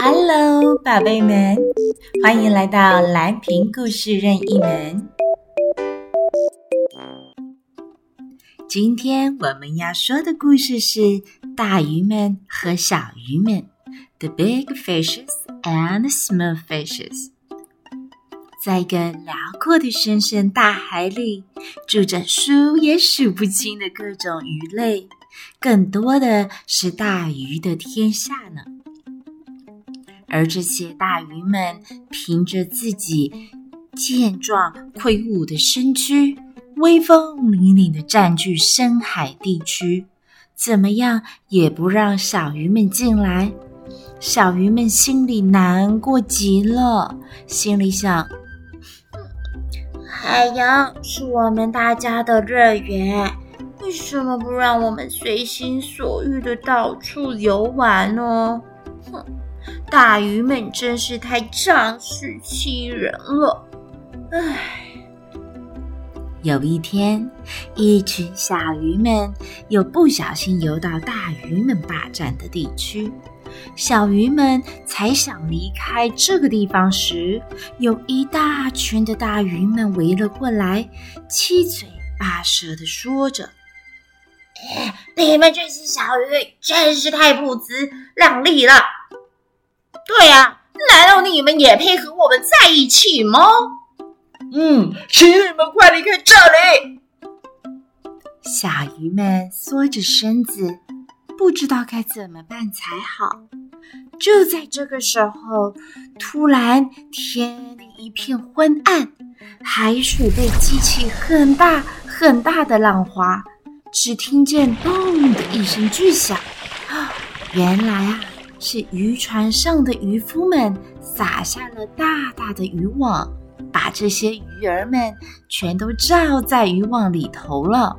Hello，宝贝们，欢迎来到蓝屏故事任意门。今天我们要说的故事是《大鱼们和小鱼们》（The Big Fishes and Small Fishes）。在一个辽阔的深深大海里，住着数也数不清的各种鱼类，更多的是大鱼的天下呢。而这些大鱼们，凭着自己健壮魁梧的身躯，威风凛凛地占据深海地区，怎么样也不让小鱼们进来。小鱼们心里难过极了，心里想。海洋是我们大家的乐园，为什么不让我们随心所欲的到处游玩呢？哼，大鱼们真是太仗势欺人了！唉，有一天，一群小鱼们又不小心游到大鱼们霸占的地区。小鱼们才想离开这个地方时，有一大群的大鱼们围了过来，七嘴八舌的说着：“，你们这些小鱼真是太不自量力了！对呀，难道你们也配和我们在一起吗？嗯，请你们快离开这里！”小鱼们缩着身子。不知道该怎么办才好。就在这个时候，突然天里一片昏暗，海水被激起很大很大的浪花，只听见“咚”的一声巨响。原来啊，是渔船上的渔夫们撒下了大大的渔网，把这些鱼儿们全都罩在渔网里头了。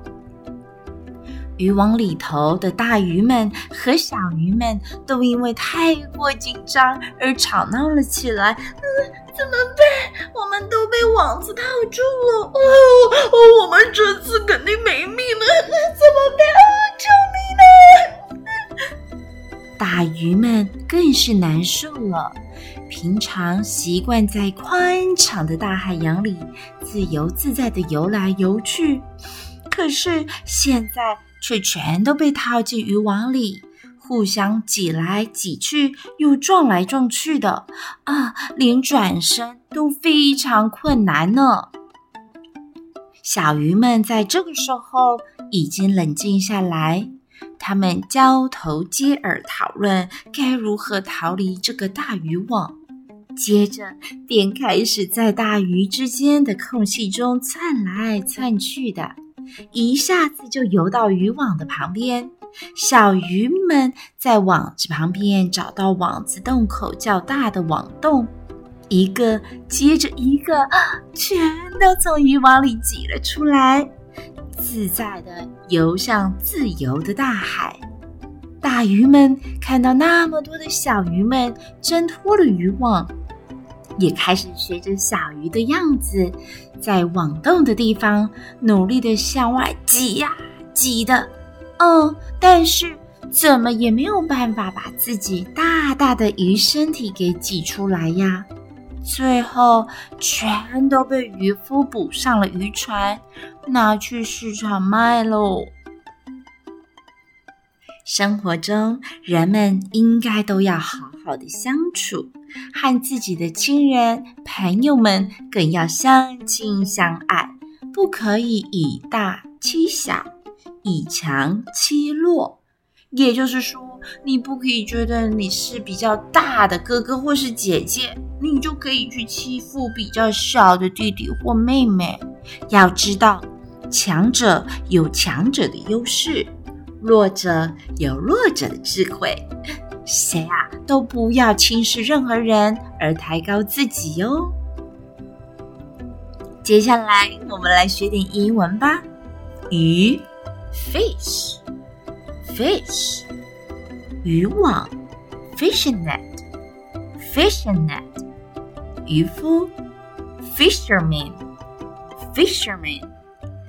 渔网里头的大鱼们和小鱼们都因为太过紧张而吵闹了起来。嗯，怎么办？我们都被网子套住了。哦哦，我们这次肯定没命了。大鱼们更是难受了。平常习惯在宽敞的大海洋里自由自在地游来游去，可是现在。却全都被套进渔网里，互相挤来挤去，又撞来撞去的啊，连转身都非常困难呢。小鱼们在这个时候已经冷静下来，他们交头接耳讨论该如何逃离这个大渔网，接着便开始在大鱼之间的空隙中窜来窜去的。一下子就游到渔网的旁边，小鱼们在网子旁边找到网子洞口较大的网洞，一个接着一个，全都从渔网里挤了出来，自在地游向自由的大海。大鱼们看到那么多的小鱼们挣脱了渔网。也开始学着小鱼的样子，在网洞的地方努力地向外挤呀挤的，哦，但是怎么也没有办法把自己大大的鱼身体给挤出来呀。最后全都被渔夫捕上了渔船，拿去市场卖喽。生活中，人们应该都要好好的相处，和自己的亲人、朋友们更要相亲相爱，不可以以大欺小，以强欺弱。也就是说，你不可以觉得你是比较大的哥哥或是姐姐，你就可以去欺负比较小的弟弟或妹妹。要知道，强者有强者的优势。弱者有弱者的智慧，谁啊都不要轻视任何人而抬高自己哟。接下来我们来学点英文吧。鱼，fish，fish，渔网，fishing net，fishing net，渔夫，fisherman，fisherman。